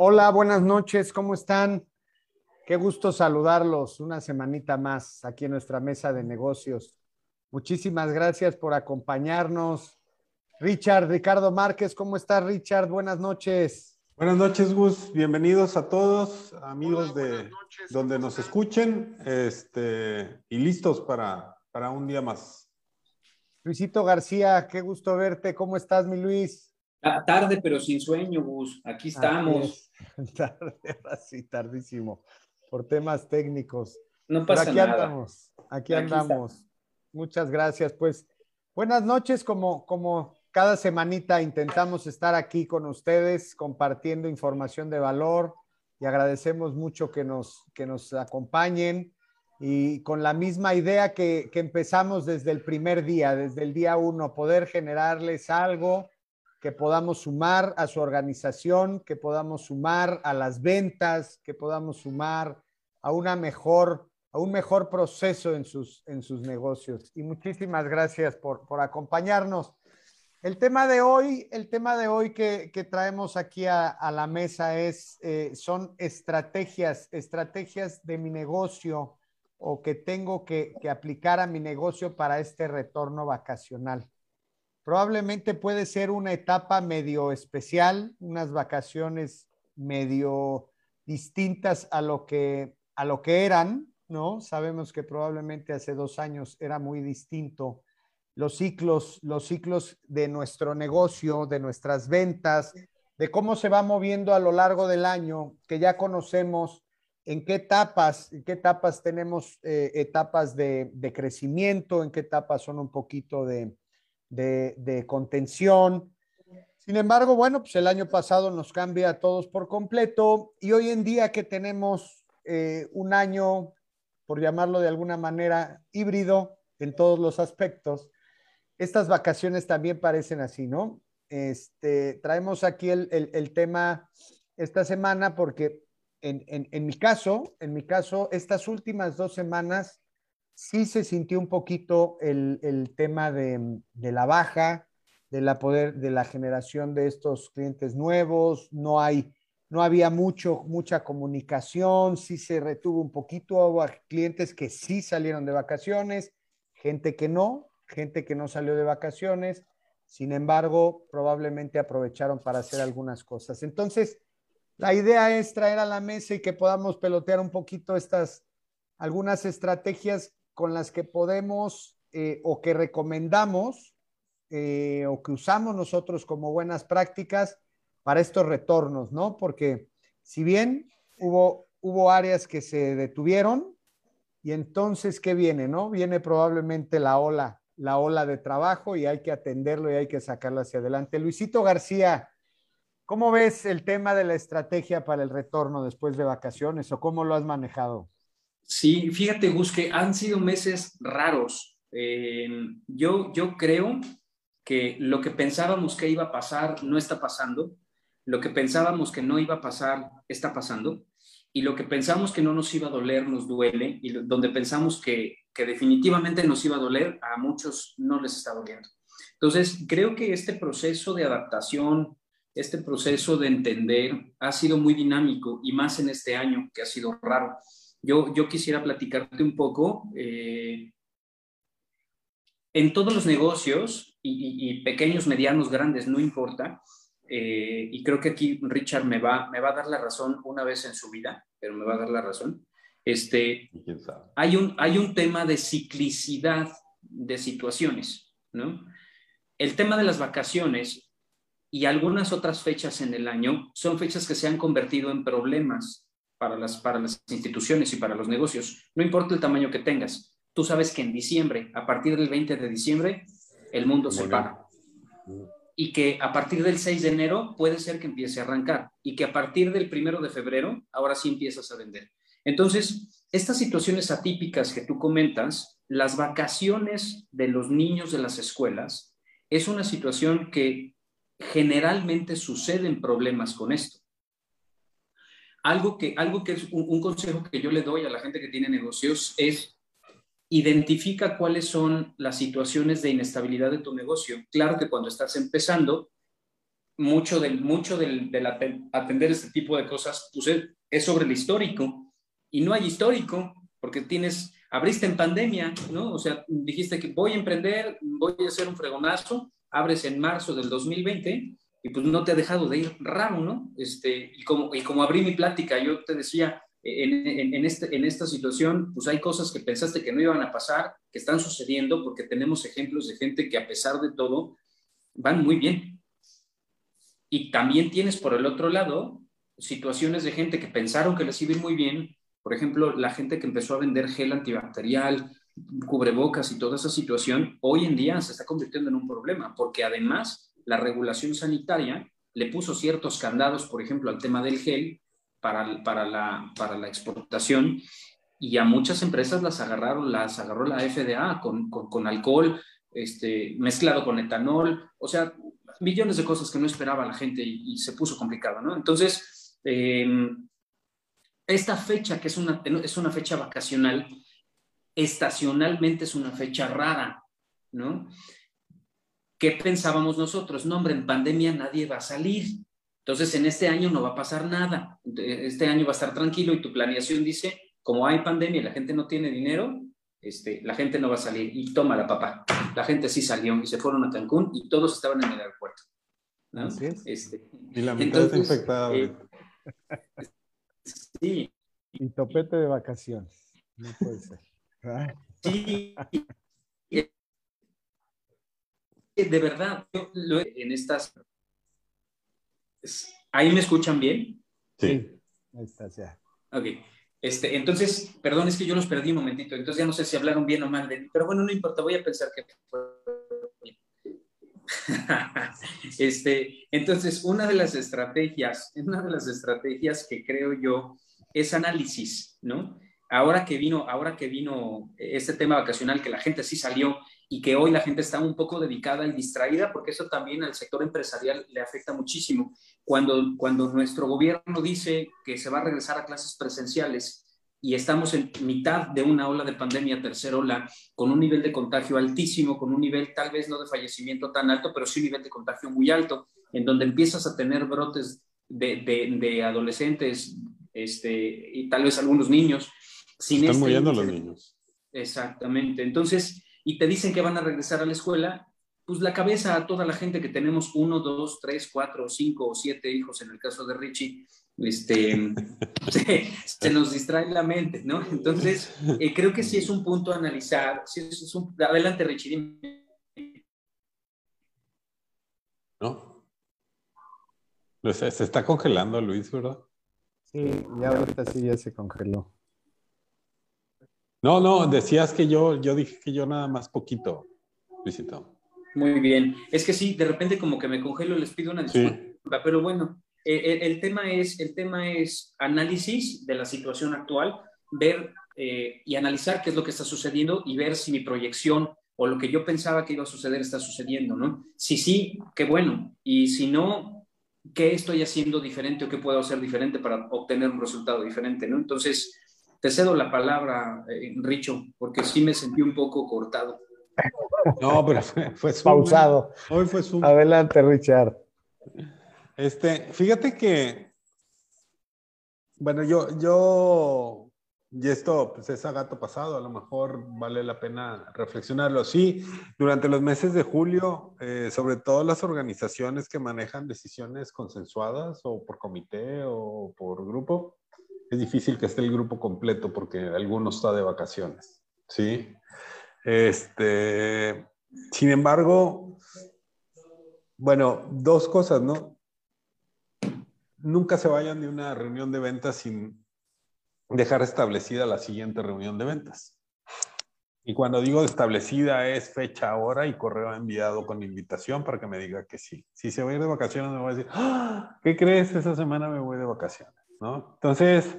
Hola, buenas noches, ¿cómo están? Qué gusto saludarlos una semanita más aquí en nuestra mesa de negocios. Muchísimas gracias por acompañarnos. Richard, Ricardo Márquez, ¿cómo estás, Richard? Buenas noches. Buenas noches, Gus. Bienvenidos a todos, amigos de donde nos escuchen, este, y listos para, para un día más. Luisito García, qué gusto verte. ¿Cómo estás, mi Luis? Tarde, pero sin sueño, Gus. Aquí estamos. Tarde, así, tardísimo, por temas técnicos. No pasa aquí nada. andamos, aquí, andamos. Muchas gracias. Pues buenas noches, como, como cada semanita intentamos estar aquí con ustedes compartiendo información de valor y agradecemos mucho que nos, que nos acompañen y con la misma idea que, que empezamos desde el primer día, desde el día uno, poder generarles algo que podamos sumar a su organización, que podamos sumar a las ventas, que podamos sumar a una mejor, a un mejor proceso en sus, en sus negocios. Y muchísimas gracias por, por acompañarnos. El tema de hoy, el tema de hoy que, que traemos aquí a, a, la mesa es, eh, son estrategias, estrategias de mi negocio o que tengo que, que aplicar a mi negocio para este retorno vacacional probablemente puede ser una etapa medio especial, unas vacaciones medio distintas a lo que, a lo que eran, ¿no? Sabemos que probablemente hace dos años era muy distinto los ciclos, los ciclos de nuestro negocio, de nuestras ventas, de cómo se va moviendo a lo largo del año, que ya conocemos en qué etapas, en qué etapas tenemos eh, etapas de, de, crecimiento, en qué etapas son un poquito de, de, contención. Sin embargo, bueno, pues el año pasado nos cambia a todos por completo y hoy en día que tenemos eh, un año, por llamarlo de alguna manera, híbrido en todos los aspectos, estas vacaciones también parecen así, ¿no? Este, traemos aquí el, el, el tema esta semana porque en, en, en mi caso, en mi caso, estas últimas dos semanas sí se sintió un poquito el, el tema de, de, la baja, de la poder, de la generación de estos clientes nuevos, no hay, no había mucho, mucha comunicación, sí se retuvo un poquito, hubo clientes que sí salieron de vacaciones, gente que no, gente que no salió de vacaciones, sin embargo, probablemente aprovecharon para hacer algunas cosas. Entonces, la idea es traer a la mesa y que podamos pelotear un poquito estas, algunas estrategias con las que podemos eh, o que recomendamos eh, o que usamos nosotros como buenas prácticas para estos retornos, ¿no? Porque si bien hubo, hubo áreas que se detuvieron, y entonces, ¿qué viene, no? Viene probablemente la ola, la ola de trabajo y hay que atenderlo y hay que sacarlo hacia adelante. Luisito García, ¿cómo ves el tema de la estrategia para el retorno después de vacaciones o cómo lo has manejado? Sí, fíjate, Gus, que han sido meses raros. Eh, yo, yo creo que lo que pensábamos que iba a pasar no está pasando, lo que pensábamos que no iba a pasar está pasando, y lo que pensamos que no nos iba a doler nos duele, y donde pensamos que, que definitivamente nos iba a doler, a muchos no les está doliendo. Entonces, creo que este proceso de adaptación, este proceso de entender, ha sido muy dinámico, y más en este año que ha sido raro. Yo, yo quisiera platicarte un poco. Eh, en todos los negocios, y, y, y, pequeños, medianos, grandes, no importa, eh, y creo que aquí Richard me va, me va a dar la razón una vez en su vida, pero me va a dar la razón. Este, hay, un, hay un tema de ciclicidad de situaciones, ¿no? El tema de las vacaciones y algunas otras fechas en el año son fechas que se han convertido en problemas para las, para las instituciones y para los negocios, no importa el tamaño que tengas. Tú sabes que en diciembre, a partir del 20 de diciembre, el mundo se para. Y que a partir del 6 de enero puede ser que empiece a arrancar. Y que a partir del 1 de febrero, ahora sí empiezas a vender. Entonces, estas situaciones atípicas que tú comentas, las vacaciones de los niños de las escuelas, es una situación que generalmente suceden problemas con esto. Algo que, algo que es un, consejo que yo le doy a la gente que tiene negocios es identifica cuáles son las situaciones de inestabilidad de tu negocio. Claro que cuando estás empezando, mucho del, mucho del, atender este tipo de cosas pues es sobre el histórico y no hay histórico porque tienes, abriste en pandemia, ¿no? O sea, dijiste que voy a emprender, voy a hacer un fregonazo, abres en marzo del 2020 y pues no te ha dejado de ir raro, ¿no? Este, y, como, y como abrí mi plática, yo te decía, en, este, en esta situación, pues hay cosas que pensaste que no iban a pasar, que están sucediendo, porque tenemos ejemplos de gente que a pesar de todo van muy bien. Y también tienes por el otro lado situaciones de gente que pensaron que les iba muy bien, por ejemplo, la gente que empezó a vender gel antibacterial, cubrebocas y toda esa situación, hoy en día se está convirtiendo en un problema, porque además la regulación sanitaria le puso ciertos candados, por ejemplo, al tema del gel para, para, la, para la exportación y a muchas empresas las agarraron, las agarró la FDA con, con, alcohol este, mezclado con etanol, o sea, millones de cosas que no esperaba la gente y, se puso complicado, ¿no? Entonces, em, esta fecha, que es una, es una fecha vacacional, estacionalmente es una fecha rara, ¿no? ¿Qué pensábamos nosotros? No, hombre, en pandemia nadie va a salir. Entonces, en este año no va a pasar nada. Este año va a estar tranquilo y tu planeación dice, como hay pandemia y la gente no tiene dinero, este, la gente no va a salir. Y toma la papá. La gente sí salió y se fueron a Cancún y todos estaban en el aeropuerto. Este, y la mitad está infectada. Eh, Sí. Y topete de vacaciones. No puede ser. Sí. De verdad, en estas... ¿Ahí me escuchan bien? Sí. Ahí está, ya. Ok. Este, entonces, perdón, es que yo los perdí un momentito, entonces ya no sé si hablaron bien o mal de mí, pero bueno, no importa, voy a pensar que este, entonces, una de las estrategias, una de las estrategias que creo yo es análisis, ¿no? Ahora que vino, ahora que vino este tema vacacional, que la gente sí salió y que hoy la gente está un poco dedicada y distraída, porque eso también al sector empresarial le afecta muchísimo. Cuando, cuando nuestro gobierno dice que se va a regresar a clases presenciales y estamos en mitad de una ola de pandemia, tercera ola, con un nivel de contagio altísimo, con un nivel tal vez no de fallecimiento tan alto, pero sí un nivel de contagio muy alto, en donde empiezas a tener brotes de, de, adolescentes este, y tal vez algunos niños. Sin Están este muriendo los niños. Exactamente. Entonces, y te dicen que van a regresar a la escuela, pues la cabeza a toda la gente que tenemos uno, dos, tres, cuatro, cinco o siete hijos, en el caso de Richie, este, se, nos distrae la mente, ¿no? Entonces, eh, creo que sí es un punto a analizar. es un, adelante, Richie. ¿No? Se, se está congelando, Luis, ¿verdad? Sí, ya ahorita sí ya se congeló. No, no, decías que yo, yo dije que yo nada más poquito, Luisito. Muy bien. Es que sí, de repente como que me congelo, les pido una disculpa, pero bueno, eh, el, tema es, el tema es análisis de la situación actual, ver eh, y analizar qué es lo que está sucediendo y ver si mi proyección o lo que yo pensaba que iba a suceder está sucediendo, ¿no? Si sí, qué bueno. Y si no, ¿qué estoy haciendo diferente o qué puedo hacer diferente para obtener un resultado diferente, ¿no? Entonces, te cedo la palabra, eh, Richo, porque sí me sentí un poco cortado. No, pero fue, pausado. Hoy fue su... Adelante, Richard. Este, fíjate que, bueno, yo, yo, y esto pues es a gato pasado, a lo mejor vale la pena reflexionarlo. Sí, durante los meses de julio, eh, sobre todo las organizaciones que manejan decisiones consensuadas o por comité o por grupo, es difícil que esté el grupo completo porque alguno está de vacaciones, ¿sí? Este, sin embargo, bueno, dos cosas, ¿no? nunca se vayan de una reunión de ventas sin dejar establecida la siguiente reunión de ventas. Y cuando digo establecida es fecha, hora y correo enviado con invitación para que me diga que sí. Si se va a ir de vacaciones, me voy a decir, ¡Ah! ¿qué crees? Esa semana me voy de vacaciones, ¿no? Entonces,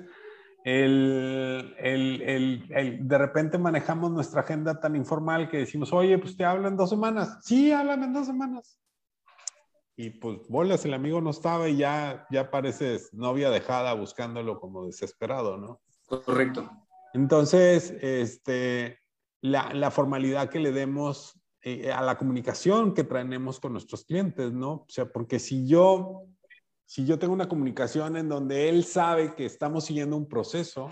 el, de repente manejamos nuestra agenda tan informal que decimos, oye, pues te hablo en dos semanas. Sí, háblame en dos semanas y pues bolas, el amigo no estaba y ya, ya pareces novia dejada buscándolo como desesperado, ¿no? Correcto. Entonces, este, la, la formalidad que le demos eh, a la comunicación que traemos con nuestros clientes, ¿no? O sea, porque si yo, si yo tengo una comunicación en donde él sabe que estamos siguiendo un proceso,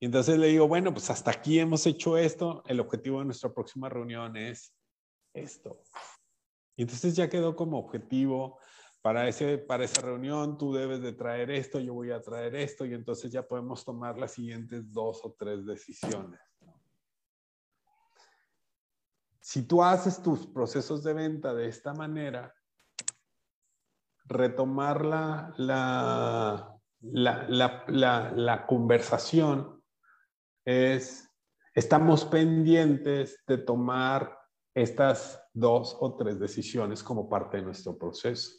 y entonces le digo, bueno, pues hasta aquí hemos hecho esto, el objetivo de nuestra próxima reunión es esto. Y entonces ya quedó como objetivo para, ese, para esa reunión, tú debes de traer esto, yo voy a traer esto, y entonces ya podemos tomar las siguientes dos o tres decisiones. Si tú haces tus procesos de venta de esta manera, retomar la, la, conversación es, estamos pendientes de tomar estas dos o tres decisiones como parte de nuestro proceso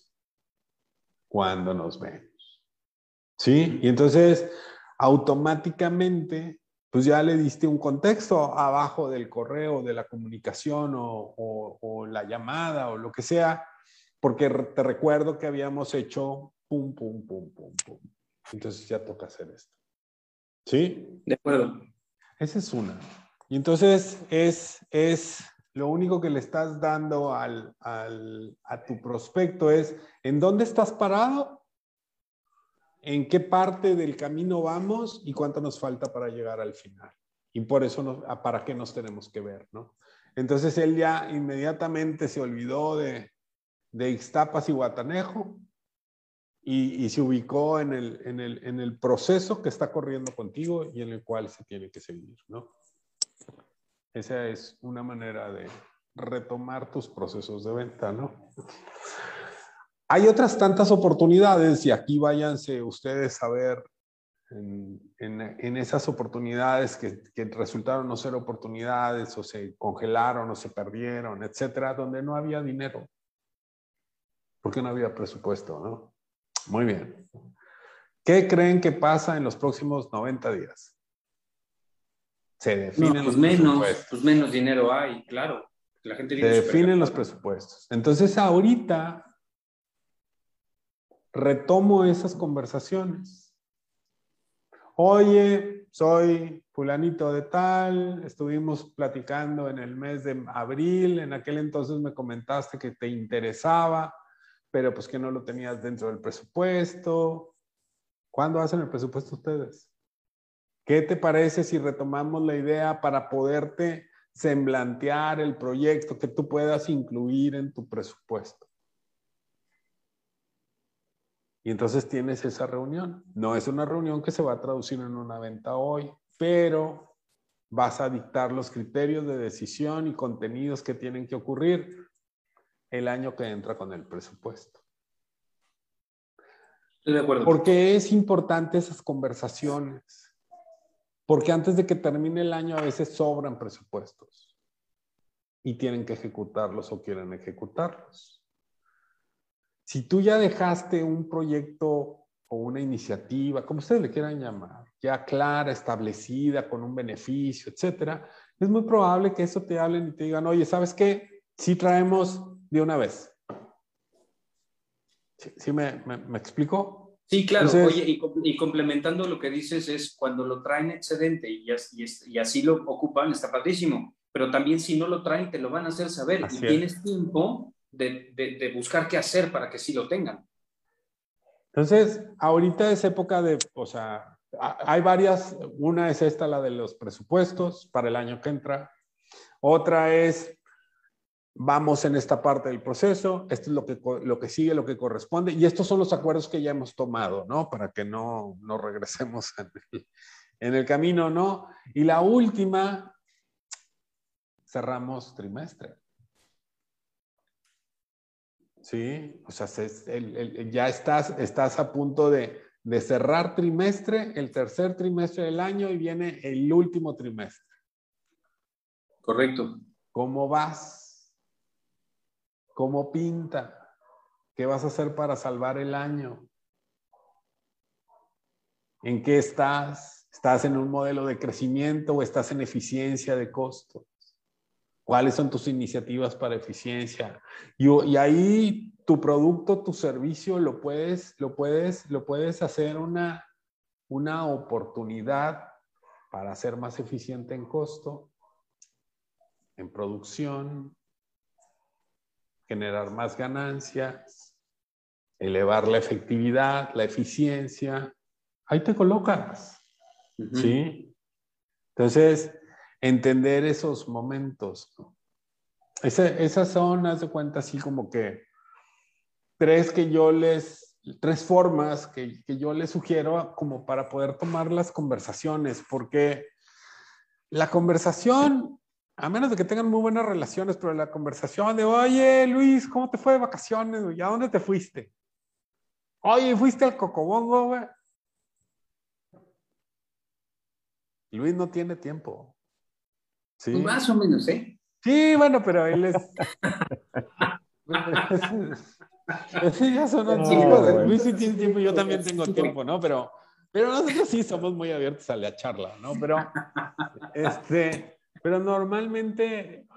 cuando nos vemos. ¿Sí? Y entonces, automáticamente pues ya le diste un contexto abajo del correo, de la comunicación o, la llamada o lo que sea, porque te recuerdo que habíamos hecho pum, pum, pum, pum, pum. Entonces ya toca hacer esto. ¿Sí? De acuerdo. Esa es una. Y entonces es, es lo único que le estás dando al, al, a tu prospecto es, ¿en dónde estás parado? en qué parte del camino vamos y cuánto nos falta para llegar al final. Y por eso, ¿para qué nos tenemos que ver? ¿no? Entonces él ya inmediatamente se olvidó de, de Ixtapas y Guatanejo y, se ubicó en el, en, el, en el proceso que está corriendo contigo y en el cual se tiene que seguir. ¿no? Esa es una manera de retomar tus procesos de venta. ¿no? Hay otras tantas oportunidades y aquí váyanse ustedes a ver en, esas oportunidades que, resultaron no ser oportunidades o se congelaron o se perdieron, etcétera, donde no había dinero. Porque no había presupuesto, ¿no? Muy bien. ¿Qué creen que pasa en los próximos 90 días? Se definen pues menos, pues menos dinero hay, claro. La gente se definen los presupuestos. Entonces, ahorita retomo esas conversaciones. Oye, soy fulanito de tal, estuvimos platicando en el mes de abril, en aquel entonces me comentaste que te interesaba, pero pues que no lo tenías dentro del presupuesto. ¿Cuándo hacen el presupuesto ustedes? ¿Qué te parece si retomamos la idea para poderte semblantear el proyecto que tú puedas incluir en tu presupuesto? Y entonces tienes esa reunión. No es una reunión que se va a traducir en una venta hoy, pero vas a dictar los criterios de decisión y contenidos que tienen que ocurrir el año que entra con el presupuesto. Estoy de acuerdo. Porque es importante esas conversaciones. Porque antes de que termine el año a veces sobran presupuestos y tienen que ejecutarlos o quieren ejecutarlos. Si tú ya dejaste un proyecto o una iniciativa, como ustedes le quieran llamar, ya clara, establecida, con un beneficio, etcétera, es muy probable que eso te hablen y te digan, oye, ¿sabes qué? Sí traemos de una vez. ¿Sí, me, me, explico? Sí, claro. Oye, y, complementando lo que dices es cuando lo traen excedente y, y, así lo ocupan, está padrísimo. Pero también si no lo traen, te lo van a hacer saber. y tienes tiempo de, buscar qué hacer para que sí lo tengan. Entonces, ahorita es época de, o sea, hay varias, una es esta, la de los presupuestos para el año que entra, otra es, vamos en esta parte del proceso, esto es lo que, lo que sigue, lo que corresponde, y estos son los acuerdos que ya hemos tomado, ¿no? Para que no, no regresemos en el, en el camino, ¿no? Y la última, cerramos trimestre. Sí, o sea, ya estás, estás a punto de, de cerrar trimestre, el tercer trimestre del año y viene el último trimestre. Correcto. ¿Cómo vas? ¿Cómo pinta? ¿Qué vas a hacer para salvar el año? ¿En qué estás? ¿Estás en un modelo de crecimiento o estás en eficiencia de costo? cuáles son tus iniciativas para eficiencia. Y, ahí tu producto, tu servicio, lo puedes, lo puedes, lo puedes hacer una, una oportunidad para ser más eficiente en costo en producción, generar más ganancias, elevar la efectividad, la eficiencia. Ahí te colocas. ¿Sí? Entonces, entender esos momentos. esas son, haz de cuenta, así como que tres que yo les, tres formas que, que yo les sugiero como para poder tomar las conversaciones, porque la conversación, a menos de que tengan muy buenas relaciones, pero la conversación de, oye, Luis, ¿cómo te fue de vacaciones? ¿Y a dónde te fuiste? Oye, ¿fuiste al Cocobongo, güey? Luis no tiene tiempo. ¿Sí? Pues más o menos, ¿eh? Sí, bueno, pero él es... sí, ya son no, Luis sí tiene tiempo, yo también tengo tiempo, ¿no? Pero, pero nosotros sí somos muy abiertos a la charla, ¿no? Pero, este, pero normalmente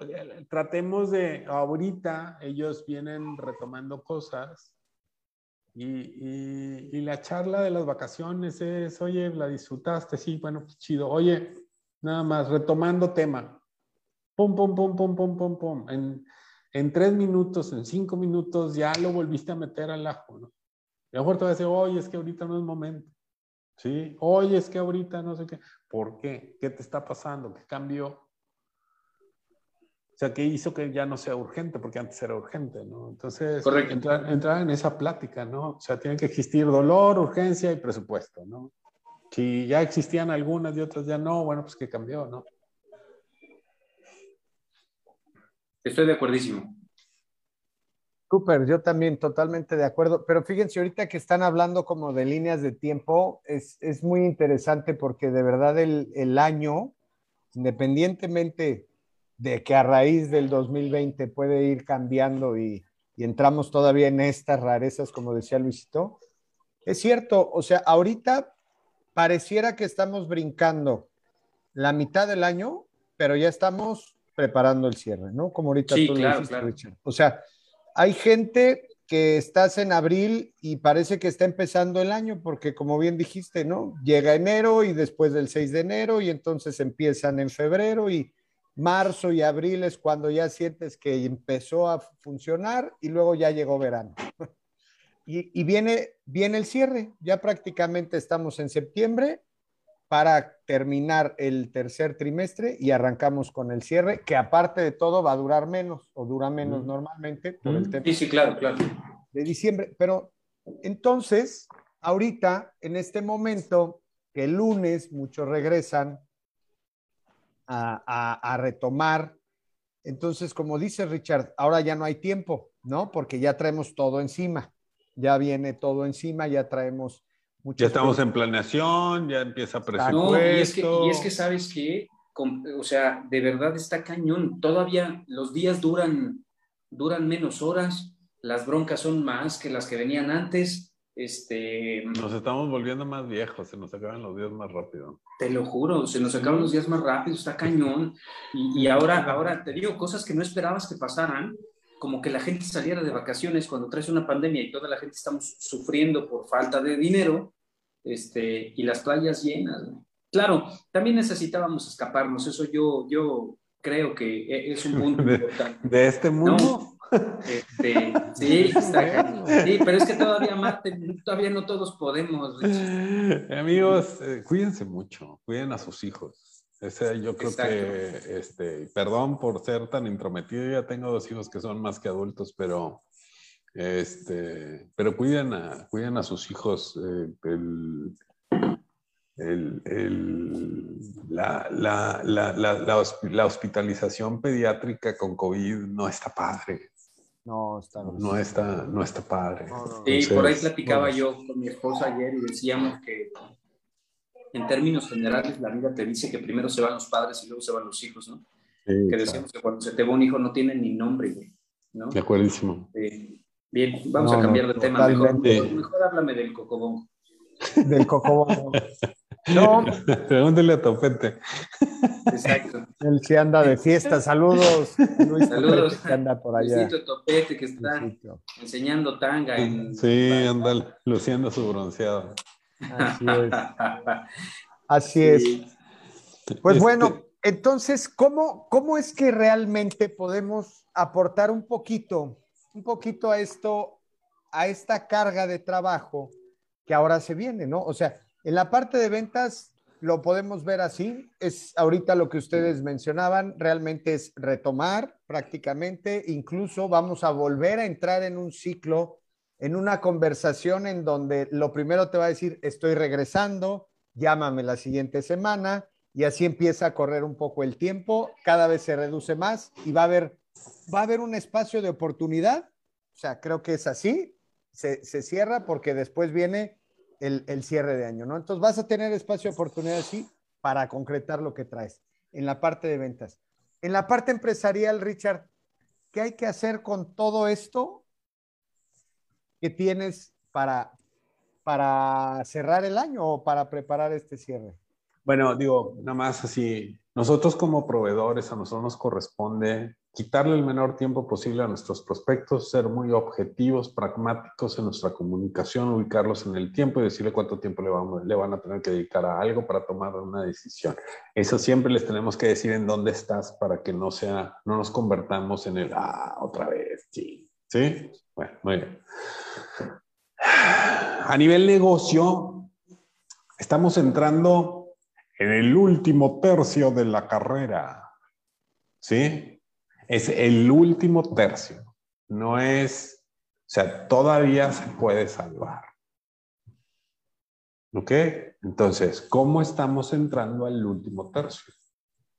tratemos de, ahorita ellos vienen retomando cosas y, y, la charla de las vacaciones es, oye, ¿la disfrutaste? Sí, bueno, pues chido. Oye, nada más, retomando tema. Pum, pum, pum, pum, pum, pum, pum. En, en tres minutos, en cinco minutos, ya lo volviste a meter al ajo, ¿no? Y a lo mejor te va a decir, oye, es que ahorita no es momento. ¿Sí? Oye, es que ahorita no sé qué. ¿Por qué? ¿Qué te está pasando? ¿Qué cambió? O sea, ¿qué hizo que ya no sea urgente? Porque antes era urgente, ¿no? Entonces, entrar, entrar, en esa plática, ¿no? O sea, tiene que existir dolor, urgencia y presupuesto, ¿no? Si ya existían algunas y otras ya no, bueno, pues ¿qué cambió, no? Estoy de acuerdísimo. Súper, yo también totalmente de acuerdo. Pero fíjense, ahorita que están hablando como de líneas de tiempo, es, es muy interesante porque de verdad el, el año, independientemente de que a raíz del 2020 puede ir cambiando y, entramos todavía en estas rarezas, como decía Luisito. Es cierto, o sea, ahorita pareciera que estamos brincando la mitad del año, pero ya estamos preparando el cierre, ¿no? Como ahorita tú lo dijiste, Richard. O sea, hay gente que estás en abril y parece que está empezando el año, porque como bien dijiste, ¿no? Llega enero y después del 6 de enero y entonces empiezan en febrero y marzo y abril es cuando ya sientes que empezó a funcionar y luego ya llegó verano. Y, viene, viene el cierre, ya prácticamente estamos en septiembre para terminar el tercer trimestre y arrancamos con el cierre, que aparte de todo va a durar menos o dura menos normalmente por el tema. Sí, sí, claro, claro. De diciembre, pero entonces, ahorita, en este momento, que el lunes muchos regresan a, retomar. Entonces, como dice Richard, ahora ya no hay tiempo, ¿no? Porque ya traemos todo encima, ya viene todo encima, ya traemos Ya estamos en planeación, ya empieza a presupuesto. y es que, y es que sabes que, o sea, de verdad está cañón. Todavía los días duran, duran menos horas, las broncas son más que las que venían antes. Este, nos estamos volviendo más viejos, se nos acaban los días más rápido. Te lo juro, se nos acaban los días más rápido, está cañón. Y, ahora, ahora te digo cosas que no esperabas que pasaran, como que la gente saliera de vacaciones cuando traes una pandemia y toda la gente estamos sufriendo por falta de dinero, este, y las playas llenas. Claro, también necesitábamos escaparnos, eso yo, yo creo que e, es un punto importante. ¿De este mundo? Este, sí, sí, pero es que todavía, todavía no todos podemos. Amigos, eh, cuídense mucho, cuiden a sus hijos. Ese, yo creo que, este, perdón por ser tan intrometido, ya tengo dos hijos que son más que adultos, pero, este, pero cuiden a, cuiden a sus hijos. Eh, el, el, el, la, la, la, la, hospitalización pediátrica con COVID no está padre. No, está, no, está, no está padre. sí, por ahí platicaba yo con mi esposa ayer y decíamos que en términos generales la vida te dice que primero se van los padres y luego se van los hijos, ¿no? que decíamos que cuando se te va un hijo no tiene ni nombre, ¿no? De acuerdísimo. bien, vamos a cambiar de tema. Mejor, mejor, háblame del cocobón. Del cocobón. No. Pregúntele a Topete. Exacto. Él sí anda de fiesta. Saludos. Luis Saludos. que anda por allá. Topete que está enseñando tanga. En... Sí, anda luciendo su bronceado. Así es. Así es. Pues este, bueno, Entonces, ¿cómo, ¿cómo es que realmente podemos aportar un poquito, un poquito a esto, a esta carga de trabajo que ahora se viene, ¿no? O sea, en la parte de ventas lo podemos ver así, es ahorita lo que ustedes mencionaban, realmente es retomar prácticamente, incluso vamos a volver a entrar en un ciclo, en una conversación en donde lo primero te va a decir, estoy regresando, llámame la siguiente semana, y así empieza a correr un poco el tiempo, cada vez se reduce más y va a haber, va a haber un espacio de oportunidad, o sea, creo que es así, se, se cierra porque después viene el, el, cierre de año, ¿no? Entonces vas a tener espacio de oportunidad así para concretar lo que traes en la parte de ventas. En la parte empresarial, Richard, ¿qué hay que hacer con todo esto que tienes para, para cerrar el año o para preparar este cierre? Bueno, digo, nada más así, nosotros como proveedores, a nosotros nos corresponde quitarle el menor tiempo posible a nuestros prospectos, ser muy objetivos, pragmáticos en nuestra comunicación, ubicarlos en el tiempo y decirle cuánto tiempo le, vamos, le van a tener que dedicar a algo para tomar una decisión. Eso siempre les tenemos que decir en dónde estás para que no sea, no nos convertamos en el, ah, otra vez, sí. ¿Sí? Bueno, muy bien. A nivel negocio, estamos entrando en el último tercio de la carrera. ¿Sí? Es el último tercio. No es, o sea, todavía se puede salvar. ¿Ok? Entonces, ¿cómo estamos entrando al último tercio?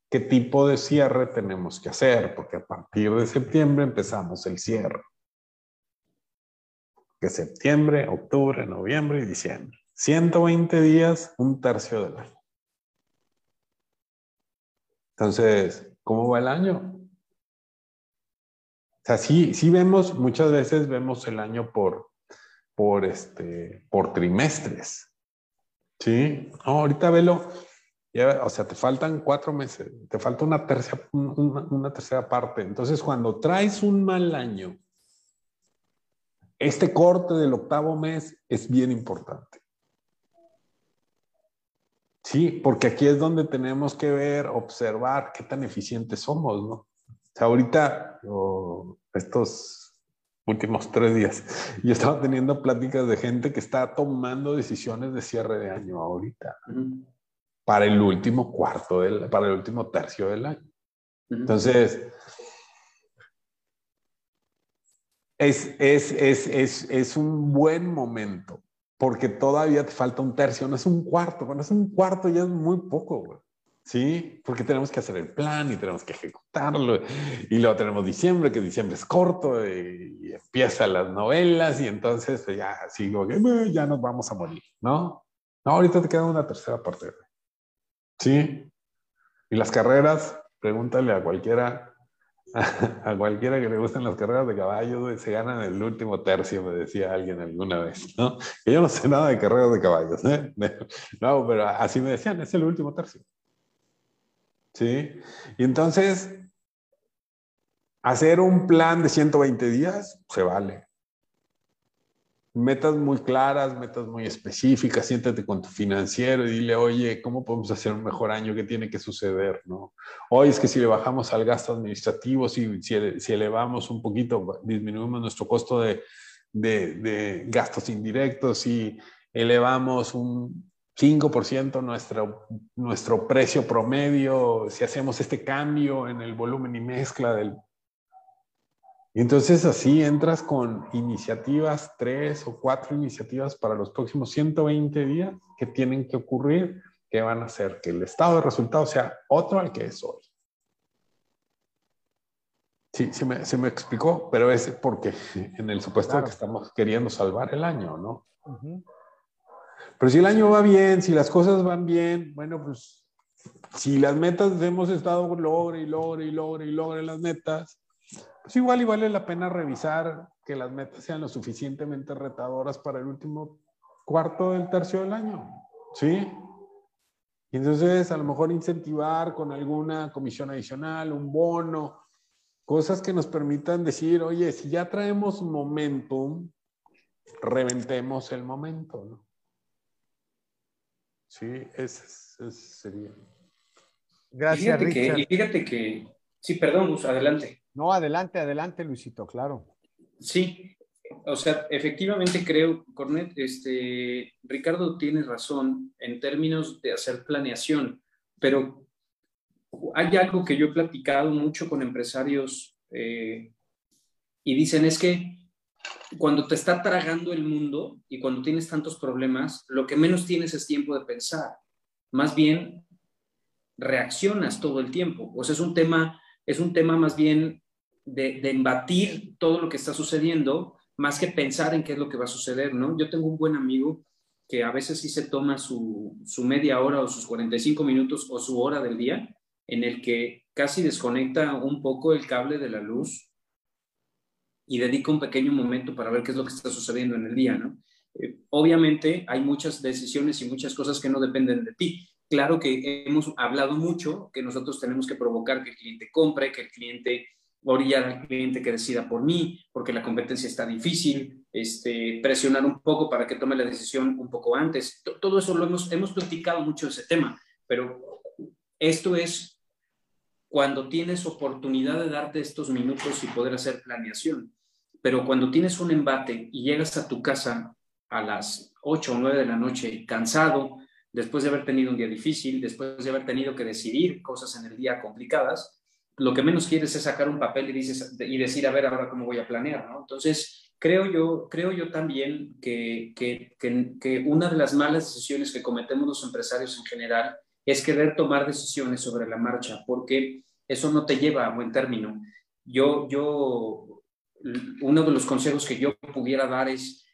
¿Qué tipo de cierre tenemos que hacer? Porque a partir de septiembre empezamos el cierre. Que septiembre, octubre, noviembre y diciembre. 120 días, un tercio del año. Entonces, ¿cómo va el año? O sea, sí, sí vemos, muchas veces vemos el año por, por, este, por trimestres. ¿Sí? No, ahorita velo, o sea, te faltan cuatro meses, te falta una tercera, una tercera parte. Entonces, cuando traes un mal año, este corte del octavo mes es bien importante. Sí, porque aquí es donde tenemos que ver, observar qué tan eficientes somos, ¿no? Sea, ahorita, estos últimos tres días, yo estaba teniendo pláticas de gente que está tomando decisiones de cierre de año ahorita, para el último cuarto, del, para el último tercio del año. Entonces, es, es, es, es, es un buen momento porque todavía te falta un tercio, no es un cuarto, cuando es un cuarto ya es muy poco, güey. ¿Sí? Porque tenemos que hacer el plan y tenemos que ejecutarlo. Y luego tenemos diciembre, que diciembre es corto y, empiezan las novelas y entonces pues, ya sigo, ya nos vamos a morir, ¿no? No, ahorita te queda una tercera parte. ¿Sí? Y las carreras, pregúntale a cualquiera a cualquiera que le gusten las carreras de caballos, se ganan el último tercio, me decía alguien alguna vez, ¿no? Que yo no sé nada de carreras de caballos, ¿eh? No, pero así me decían, es el último tercio. ¿Sí? Y entonces, hacer un plan de 120 días se vale metas muy claras, metas muy específicas, siéntate con tu financiero y dile, oye, ¿cómo podemos hacer un mejor año? ¿Qué tiene que suceder? ¿no? Hoy es que si le bajamos al gasto administrativo, si, si, elevamos un poquito, disminuimos nuestro costo de, de, de gastos indirectos, si elevamos un 5% nuestro, nuestro precio promedio, si hacemos este cambio en el volumen y mezcla del y entonces así entras con iniciativas, tres o cuatro iniciativas para los próximos 120 días que tienen que ocurrir, que van a hacer que el estado de resultados sea otro al que es hoy. Sí, se me, se me explicó, pero es porque en el supuesto de que estamos queriendo salvar el año, ¿no? Pero si el año va bien, si las cosas van bien, bueno, pues si las metas hemos estado logre y logre y logre y logre las metas, pues igual y vale la pena revisar que las metas sean lo suficientemente retadoras para el último cuarto del tercio del año. ¿Sí? Y entonces a lo mejor incentivar con alguna comisión adicional, un bono, cosas que nos permitan decir, oye, si ya traemos momentum, reventemos el momento. ¿no? Sí, ese, ese sería. Gracias, fíjate Richard. Que, y fíjate que, sí, perdón, Gus, adelante. No, adelante, adelante, Luisito, claro. Sí, o sea, efectivamente creo, Cornet, este, Ricardo tiene razón en términos de hacer planeación, pero hay algo que yo he platicado mucho con empresarios eh, y dicen es que cuando te está tragando el mundo y cuando tienes tantos problemas, lo que menos tienes es tiempo de pensar. Más bien reaccionas todo el tiempo. O sea, es un tema, es un tema más bien de, embatir todo lo que está sucediendo, más que pensar en qué es lo que va a suceder, ¿no? Yo tengo un buen amigo que a veces sí se toma su, su media hora o sus 45 minutos o su hora del día en el que casi desconecta un poco el cable de la luz y dedica un pequeño momento para ver qué es lo que está sucediendo en el día, ¿no? Eh, obviamente hay muchas decisiones y muchas cosas que no dependen de ti. Claro que hemos hablado mucho que nosotros tenemos que provocar que el cliente compre, que el cliente orillar al cliente que decida por mí, porque la competencia está difícil, este, presionar un poco para que tome la decisión un poco antes. Todo eso lo hemos, hemos platicado mucho ese tema, pero esto es cuando tienes oportunidad de darte estos minutos y poder hacer planeación. Pero cuando tienes un embate y llegas a tu casa a las 8 o 9 de la noche cansado, después de haber tenido un día difícil, después de haber tenido que decidir cosas en el día complicadas, lo que menos quieres es sacar un papel y, decir, a ver, ahora cómo voy a planear. Entonces, creo yo, creo yo también que, que, que una de las malas decisiones que cometemos los empresarios en general es querer tomar decisiones sobre la marcha, porque eso no te lleva a buen término. Yo, yo, uno de los consejos que yo pudiera dar es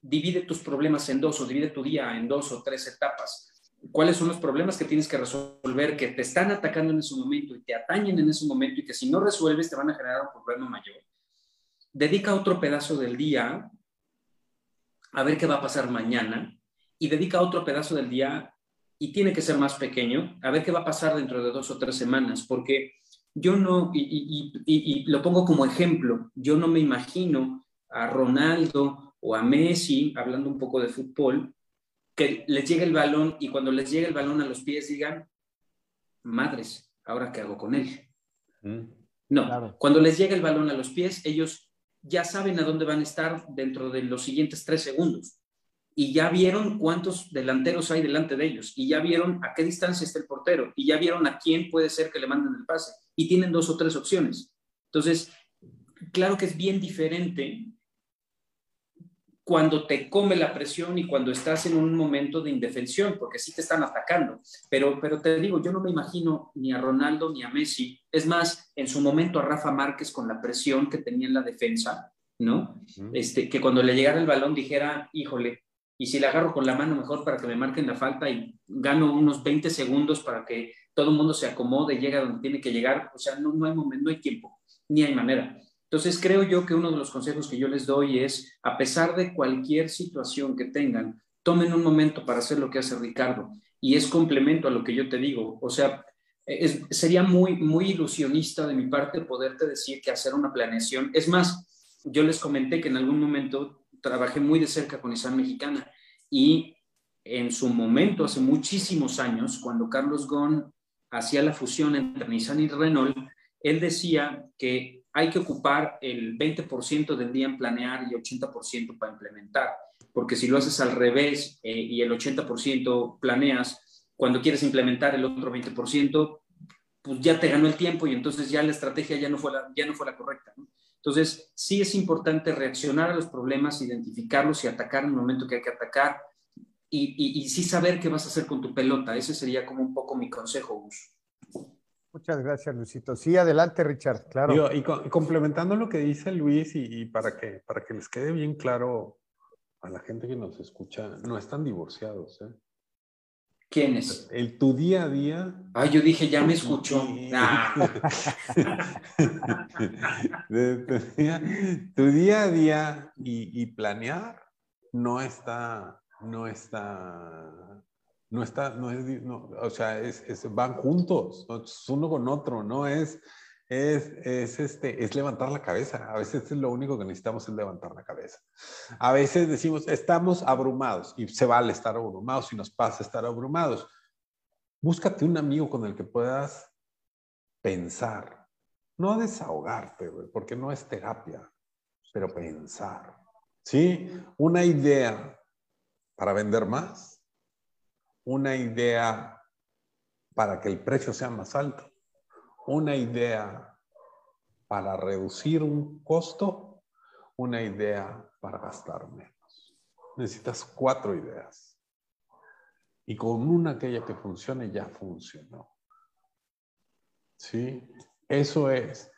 divide tus problemas en dos o divide tu día en dos o tres etapas. ¿Cuáles son los problemas que tienes que resolver que te están atacando en ese momento y te atañen en ese momento y que si no resuelves te van a generar un problema mayor? Dedica otro pedazo del día a ver qué va a pasar mañana y dedica otro pedazo del día y tiene que ser más pequeño, a ver qué va a pasar dentro de dos o tres semanas, porque yo no, y, y, y, y, lo pongo como ejemplo, yo no me imagino a Ronaldo o a Messi, hablando un poco de fútbol, que les llegue el balón y cuando les llegue el balón a los pies digan, madres, ¿ahora qué hago con él? Mm, no, claro. cuando les llegue el balón a los pies, ellos ya saben a dónde van a estar dentro de los siguientes tres segundos y ya vieron cuántos delanteros hay delante de ellos, y ya vieron a qué distancia está el portero, y ya vieron a quién puede ser que le manden el pase, y tienen dos o tres opciones. Entonces, claro que es bien diferente cuando te come la presión y cuando estás en un momento de indefensión, porque sí te están atacando. Pero, pero te digo, yo no me imagino ni a Ronaldo ni a Messi. Es más, en su momento a Rafa Márquez con la presión que tenía en la defensa, ¿no? Este, que cuando le llegara el balón dijera, híjole, y si la agarro con la mano mejor para que me marquen la falta y gano unos 20 segundos para que todo el mundo se acomode y llegue a donde tiene que llegar, o sea, no, no hay momento, no hay tiempo, ni hay manera. Entonces creo yo que uno de los consejos que yo les doy es, a pesar de cualquier situación que tengan, tomen un momento para hacer lo que hace Ricardo. Y es complemento a lo que yo te digo. O sea, sería muy, muy ilusionista de mi parte poderte decir que hacer una planeación. Es más, yo les comenté que en algún momento trabajé muy de cerca con Nissan Mexicana y en su momento, hace muchísimos años, cuando Carlos Ghosn hacía la fusión entre Nissan y Renault, él decía que hay que ocupar el 20% del día en planear y 80% para implementar, porque si lo haces al revés eh, y el 80% planeas, cuando quieres implementar el otro 20%, pues ya te ganó el tiempo y entonces ya la estrategia ya no fue la, ya no fue la correcta. ¿no? Entonces, sí es importante reaccionar a los problemas, identificarlos y atacar en el momento que hay que atacar y, y, y sí saber qué vas a hacer con tu pelota. Ese sería como un poco mi consejo, Gus. Muchas gracias, Luisito. Sí, adelante, Richard, claro. Digo, y co complementando lo que dice Luis y, y, para, que, para que les quede bien claro a la gente que nos escucha, no están divorciados, ¿eh? ¿Quiénes? El tu día a día. Ay, yo dije, ya me escuchó. Ah. tu, día, tu, día, a día y, y, planear no está, no está, no está, no es, no, o sea, es, es, van juntos, es uno con otro, no es, es, es, este, es levantar la cabeza. A veces es lo único que necesitamos es levantar la cabeza. A veces decimos, estamos abrumados y se vale estar abrumados y nos pasa estar abrumados. Búscate un amigo con el que puedas pensar, no desahogarte, porque no es terapia, pero pensar. ¿Sí? Una idea para vender más, una idea para que el precio sea más alto, una idea para reducir un costo, una idea para gastar menos. Necesitas cuatro ideas. Y con una aquella que funcione ya funcionó. ¿Sí? Eso es.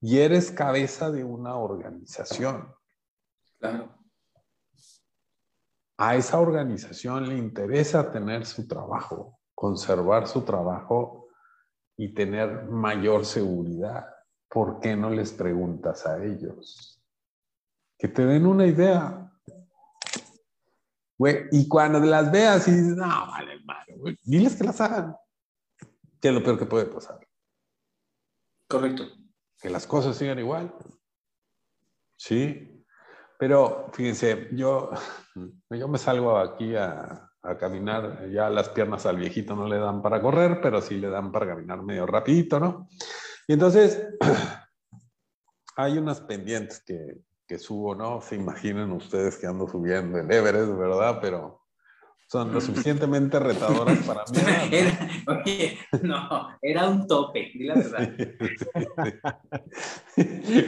Y eres cabeza de una organización. Claro. A esa organización le interesa tener su trabajo, conservar su trabajo y tener mayor seguridad. ¿Por qué no les preguntas a ellos? Que te den una idea. y cuando las veas y dices, no, vale, madre, diles que las hagan. Que es lo peor que puede pasar. Correcto. Que las cosas sigan igual. Sí. Pero fíjense, yo, yo me salgo aquí a, a, caminar, ya las piernas al viejito no le dan para correr, pero sí le dan para caminar medio rapidito, ¿no? Y entonces, hay unas pendientes que, que subo, ¿no? Se imaginen ustedes que ando subiendo el Everest, ¿verdad? Pero son lo suficientemente retadoras para mí. Era, oye, no, era un tope, di la verdad.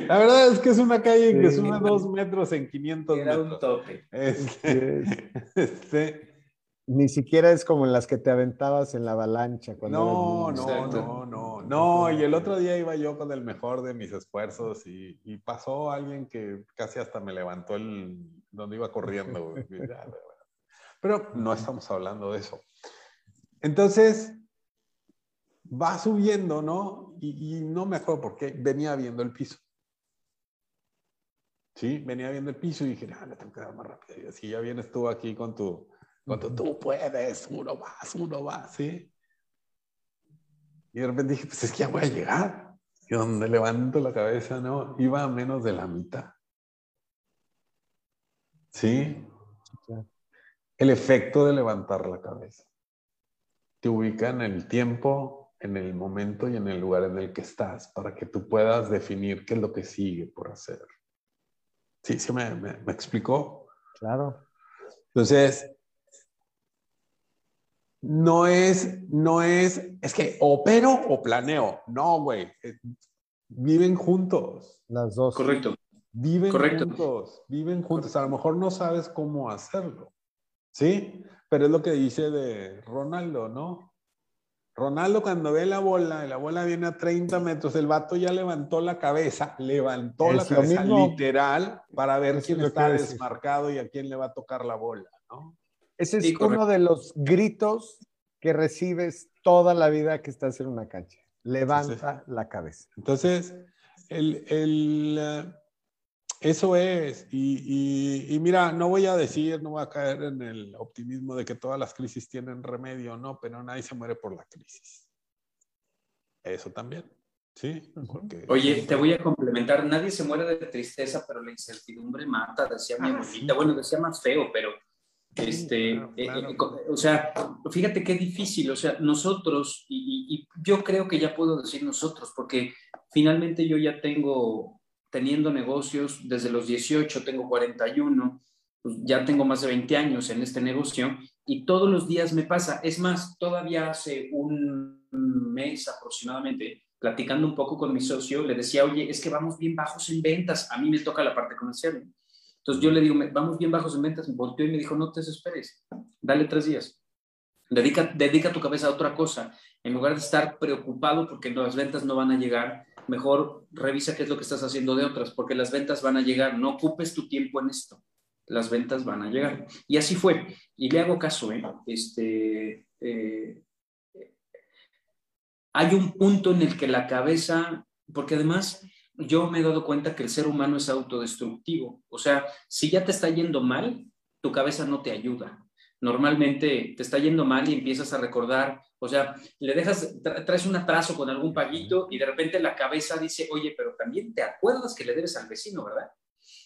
La verdad es que es una calle que sube dos metros en 500 era metros. un tope. Este, este, Ni siquiera es como en las que te aventabas en la avalancha. Cuando no, eras no, no, no, no. Y el otro día iba yo con el mejor de mis esfuerzos y, y pasó alguien que casi hasta me levantó el donde iba corriendo. Pero no estamos hablando de eso. Entonces, va subiendo, ¿no? Y, y no me acuerdo por qué, venía viendo el piso. Sí, venía viendo el piso y dije, ah, le tengo que dar más rápido. Y así ya vienes tú aquí con tu, tu, tú puedes, uno más, uno más, ¿sí? Y de repente dije, pues es que ya voy a llegar. Y donde levanto la cabeza, ¿no? Iba a menos de la mitad. ¿Sí? El efecto de levantar la cabeza. Te ubica en el tiempo, en el momento y en el lugar en el que estás para que tú puedas definir qué es lo que sigue por hacer. ¿Sí? ¿Sí me, me, me explicó? Claro. Entonces, no es, no es, es que opero o planeo. No, güey. Eh, Viven juntos. Las dos. Correcto. Viven Correcto. juntos. Viven juntos. A lo mejor no sabes cómo hacerlo. ¿Sí? Pero es lo que dice de Ronaldo, ¿no? Ronaldo cuando ve la bola y la bola viene a 30 metros, el vato ya levantó la cabeza, levantó la Es cabeza mismo. literal para ver quién está desmarcado y a quién le va a tocar la bola, ¿no? Ese es Sí, uno de los gritos que recibes toda la vida que estás en una cancha. Levanta la cabeza. Entonces, el, el, eh, eso es. Y, y- y mira, no voy a decir, no voy a caer en el optimismo de que todas las crisis tienen remedio, no, pero nadie se muere por la crisis. Eso también, ¿sí? Porque Oye, te voy a complementar. Nadie se muere de tristeza, pero la incertidumbre mata, decía mi Ah, abuelita. sí. Bueno, decía más feo, pero este, claro, eh, claro. eh, co- o sea, fíjate qué difícil. O sea, nosotros, y, y- y yo creo que ya puedo decir nosotros, porque finalmente yo ya tengo, teniendo negocios desde los 18, tengo 41, pues ya tengo más de 20 años en este negocio y todos los días me pasa. Es más, todavía hace un mes aproximadamente, platicando un poco con mi socio, le decía, oye, es que vamos bien bajos en ventas. A mí me toca la parte comercial. Entonces yo le digo, "Me- vamos bien bajos en ventas. Me volteó y me dijo, no te desesperes, dale tres días. Dedica, dedica tu cabeza a otra cosa. En lugar de estar preocupado porque las ventas no van a llegar, mejor revisa qué es lo que estás haciendo de otras, porque las ventas van a llegar. No ocupes tu tiempo en esto. Las ventas van a llegar. Y así fue. Y le hago caso, ¿eh? Este, eh, hay un punto en el que la cabeza, porque además yo me he dado cuenta que el ser humano es autodestructivo. O sea, si ya te está yendo mal, tu cabeza no te ayuda. Normalmente te está yendo mal y empiezas a recordar, o sea, le dejas, tra- traes un atraso con algún paguito y de repente la cabeza dice, oye, pero también te acuerdas que le debes al vecino, ¿verdad?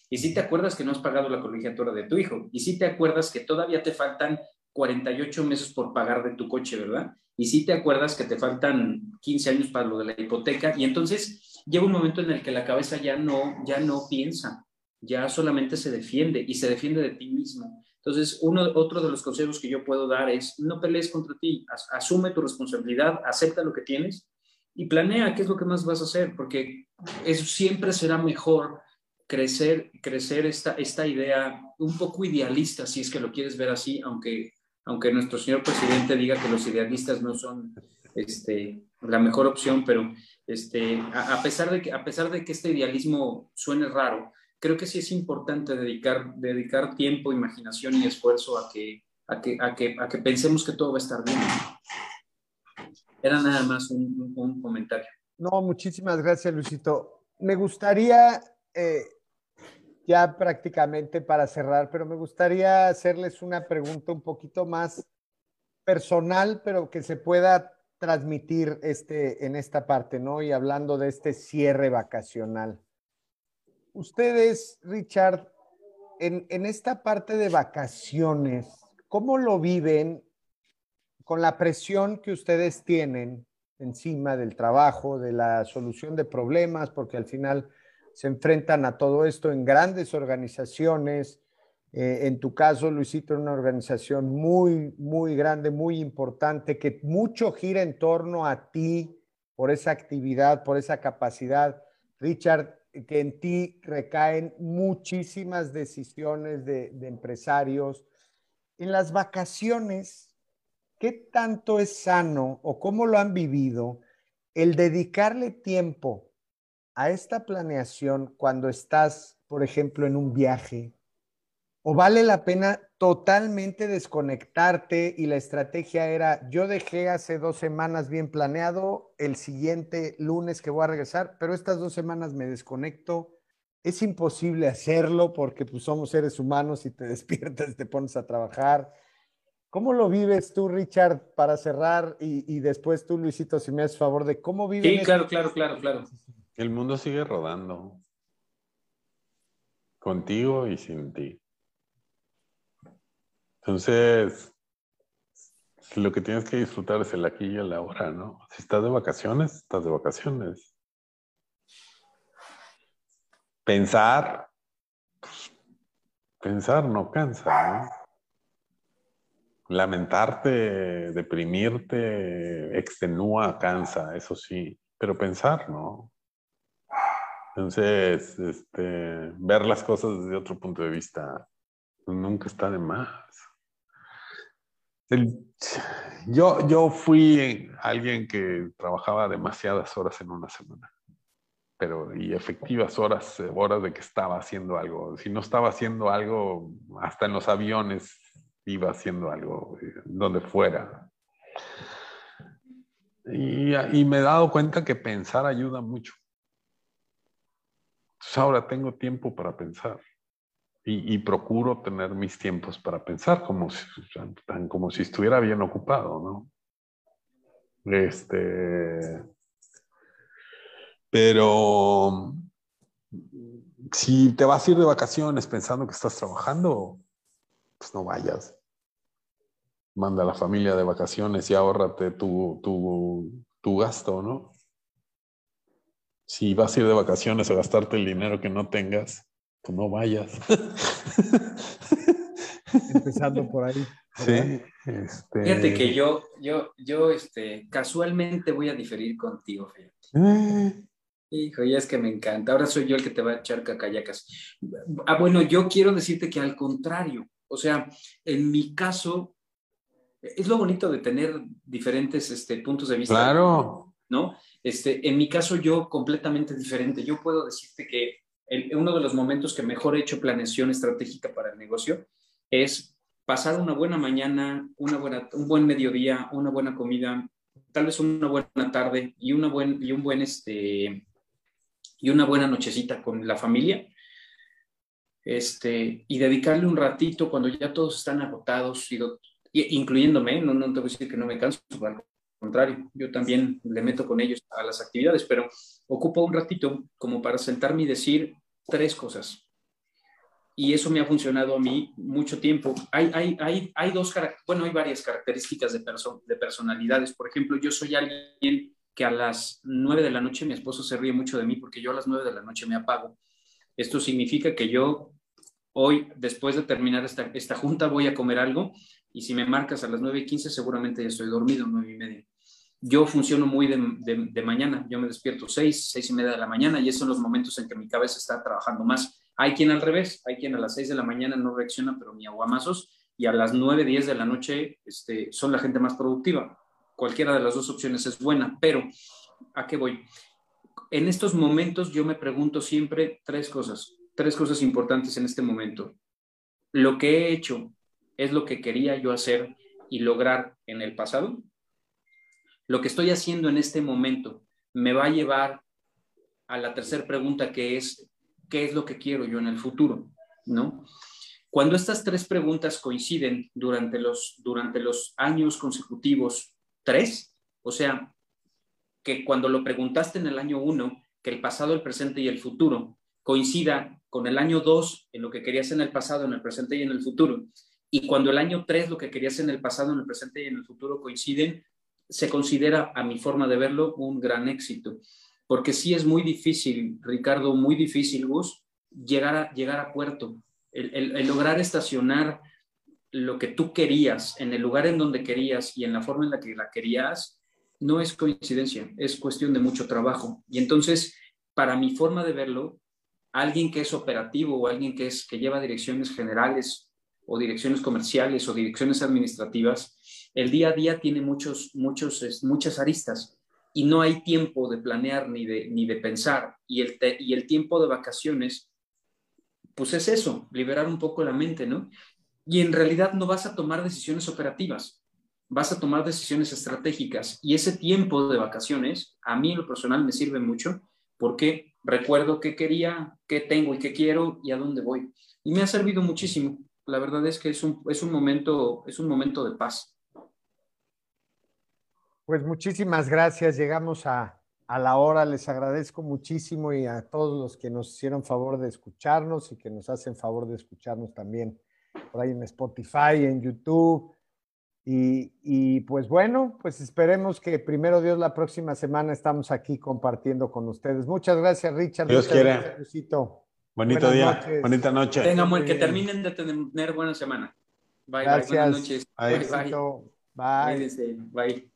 Y si te acuerdas que no has pagado la colegiatura de tu hijo. Y si te acuerdas que todavía te faltan 48 meses por pagar de tu coche, ¿verdad? y sí te acuerdas que te faltan 15 años para lo de la hipoteca y entonces llega un momento en el que la cabeza ya no, ya no piensa, ya solamente se defiende y se defiende de ti mismo. Entonces, uno, otro de los consejos que yo puedo dar es no pelees contra ti, asume tu responsabilidad, acepta lo que tienes y planea qué es lo que más vas a hacer, porque eso siempre será mejor crecer, crecer esta, esta idea un poco idealista, si es que lo quieres ver así, aunque, aunque nuestro señor presidente diga que los idealistas no son este, la mejor opción, pero este, a, pesar de que, a pesar de que este idealismo suene raro, creo que sí es importante dedicar, dedicar tiempo, imaginación y esfuerzo a que, a que, a que, a que pensemos que todo va a estar bien. Era nada más un, un, comentario. No, muchísimas gracias, Luisito. Me gustaría, eh, ya prácticamente para cerrar, pero me gustaría hacerles una pregunta un poquito más personal, pero que se pueda transmitir este, en esta parte, ¿no? Y hablando de este cierre vacacional. Ustedes, Richard, en, esta parte de vacaciones, ¿cómo lo viven con la presión que ustedes tienen encima del trabajo, de la solución de problemas, porque al final se enfrentan a todo esto en grandes organizaciones. Eh, en tu caso, Luisito, una organización muy, muy grande, muy importante, que mucho gira en torno a ti por esa actividad, por esa capacidad. Richard, que en ti recaen muchísimas decisiones de, empresarios. En las vacaciones, ¿qué tanto es sano o cómo lo han vivido el dedicarle tiempo a esta planeación cuando estás, por ejemplo, en un viaje? ¿O vale la pena totalmente desconectarte y la estrategia era, yo dejé hace dos semanas bien planeado, el siguiente lunes que voy a regresar, pero estas dos semanas me desconecto. Es imposible hacerlo porque pues, somos seres humanos y te despiertas, te pones a trabajar. ¿Cómo lo vives tú, Richard, para cerrar? Y, después tú, Luisito, si me haces favor de cómo vives. Sí, claro, claro, claro, claro. El mundo sigue rodando. Contigo y sin ti. Entonces, lo que tienes que disfrutar es el aquí y el ahora, ¿no? Si estás de vacaciones, estás de vacaciones. Pensar, pues, pensar no cansa, ¿no? Lamentarte, deprimirte, extenúa, cansa, eso sí, pero pensar, ¿no? Entonces, este, ver las cosas desde otro punto de vista nunca está de más yo, yo fui alguien que trabajaba demasiadas horas en una semana, pero y efectivas horas, horas de que estaba haciendo algo. Si no estaba haciendo algo, hasta en los aviones iba haciendo algo, donde fuera. Y, y me he dado cuenta que pensar ayuda mucho. Entonces ahora tengo tiempo para pensar y, procuro tener mis tiempos para pensar como si, como si estuviera bien ocupado, ¿no? Este, pero si te vas a ir de vacaciones pensando que estás trabajando, pues no vayas. Manda a la familia de vacaciones y ahórrate tu, tu, tu gasto, ¿no? Si vas a ir de vacaciones a gastarte el dinero que no tengas, pues no vayas. Empezando por ahí. Sí. Este... Fíjate que yo, yo, yo, este, casualmente voy a diferir contigo, fíjate. Eh. Hijo, ya es que me encanta. Ahora soy yo el que te va a echar cacayacas. Ah, bueno, yo quiero decirte que al contrario, o sea, en mi caso, es lo bonito de tener diferentes este, puntos de vista. Claro. ¿No? Este, en mi caso, yo completamente diferente. Yo puedo decirte que uno de los momentos que mejor he hecho planeación estratégica para el negocio es pasar una buena mañana, una buena, un buen mediodía, una buena comida, tal vez una buena tarde y, una buen, y un buen este, y una buena nochecita con la familia. Este, y dedicarle un ratito cuando ya todos están agotados, incluyéndome, no, no te voy a decir que no me canso, al contrario, yo también le meto con ellos a las actividades, pero ocupo un ratito como para sentarme y decir tres cosas. y eso me ha funcionado a mí mucho tiempo. Hay, hay, hay, hay dos, bueno, hay varias características de, de personalidades. Por ejemplo, yo soy alguien que a las nueve de la noche mi esposo se ríe mucho de mí porque yo a las nueve de la noche me apago. Esto significa que yo hoy, después de terminar esta, esta junta, voy a comer algo y si me marcas a las nueve y quince, seguramente ya estoy dormido, nueve y media. Yo funciono muy de, mañana, yo me despierto seis, seis y media de la mañana y esos son los momentos en que mi cabeza está trabajando más hay quien al revés, hay quien a las 6 de la mañana no reacciona, pero ni aguamazos, y a las 9, 10 de la noche este, son la gente más productiva. Cualquiera de las dos opciones es buena, pero ¿a qué voy? En estos momentos yo me pregunto siempre tres cosas, tres cosas importantes en este momento. Lo que he hecho es lo que quería yo hacer y lograr en el pasado. Lo que estoy haciendo en este momento me va a llevar a la tercera pregunta que es qué es lo que quiero yo en el futuro, ¿no? Cuando estas tres preguntas coinciden durante los, durante los años consecutivos, tres, o sea, que cuando lo preguntaste en el año uno, que el pasado, el presente y el futuro coincida con el año dos en lo que querías en el pasado, en el presente y en el futuro, y cuando el año tres lo que querías en el pasado, en el presente y en el futuro coinciden, se considera, a mi forma de verlo, un gran éxito porque sí es muy difícil, Ricardo, muy difícil, Gus, llegar a, llegar a puerto, el, lograr estacionar lo que tú querías en el lugar en donde querías y en la forma en la que la querías, no es coincidencia, es cuestión de mucho trabajo. Y entonces, para mi forma de verlo, alguien que es operativo o alguien que, es, que lleva direcciones generales o direcciones comerciales o direcciones administrativas, el día a día tiene muchos, muchos, muchas aristas y no hay tiempo de planear ni de, ni de pensar. Y el, y el tiempo de vacaciones, pues es eso, liberar un poco la mente, ¿no? Y en realidad no vas a tomar decisiones operativas, vas a tomar decisiones estratégicas. Y ese tiempo de vacaciones, a mí en lo personal me sirve mucho porque recuerdo qué quería, qué tengo y qué quiero y a dónde voy. Y me ha servido muchísimo. La verdad es que es un, es un, momento, es un momento de paz. Pues muchísimas gracias. Llegamos a, la hora. Les agradezco muchísimo y a todos los que nos hicieron favor de escucharnos y que nos hacen favor de escucharnos también por ahí en Spotify, en YouTube. Y, pues bueno, pues esperemos que primero Dios la próxima semana estamos aquí compartiendo con ustedes. Muchas gracias, Richard. Dios quiera. Bonito día, bonita noche. Tengan, que terminen de tener buena semana. Bye, bye. Buenas noches. Bye. Bye. bye. bye.